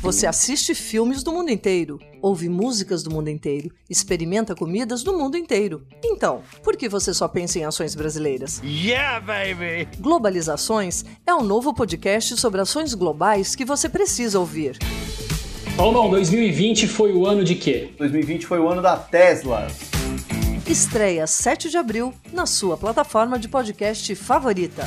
Você assiste filmes do mundo inteiro, ouve músicas do mundo inteiro, experimenta comidas do mundo inteiro. Então, por que você só pensa em ações brasileiras? Yeah, baby! Globalizações é um novo podcast sobre ações globais que você precisa ouvir. Paulão, 2020 foi o ano de quê? 2020 foi o ano da Tesla. Estreia 7 de abril na sua plataforma de podcast favorita.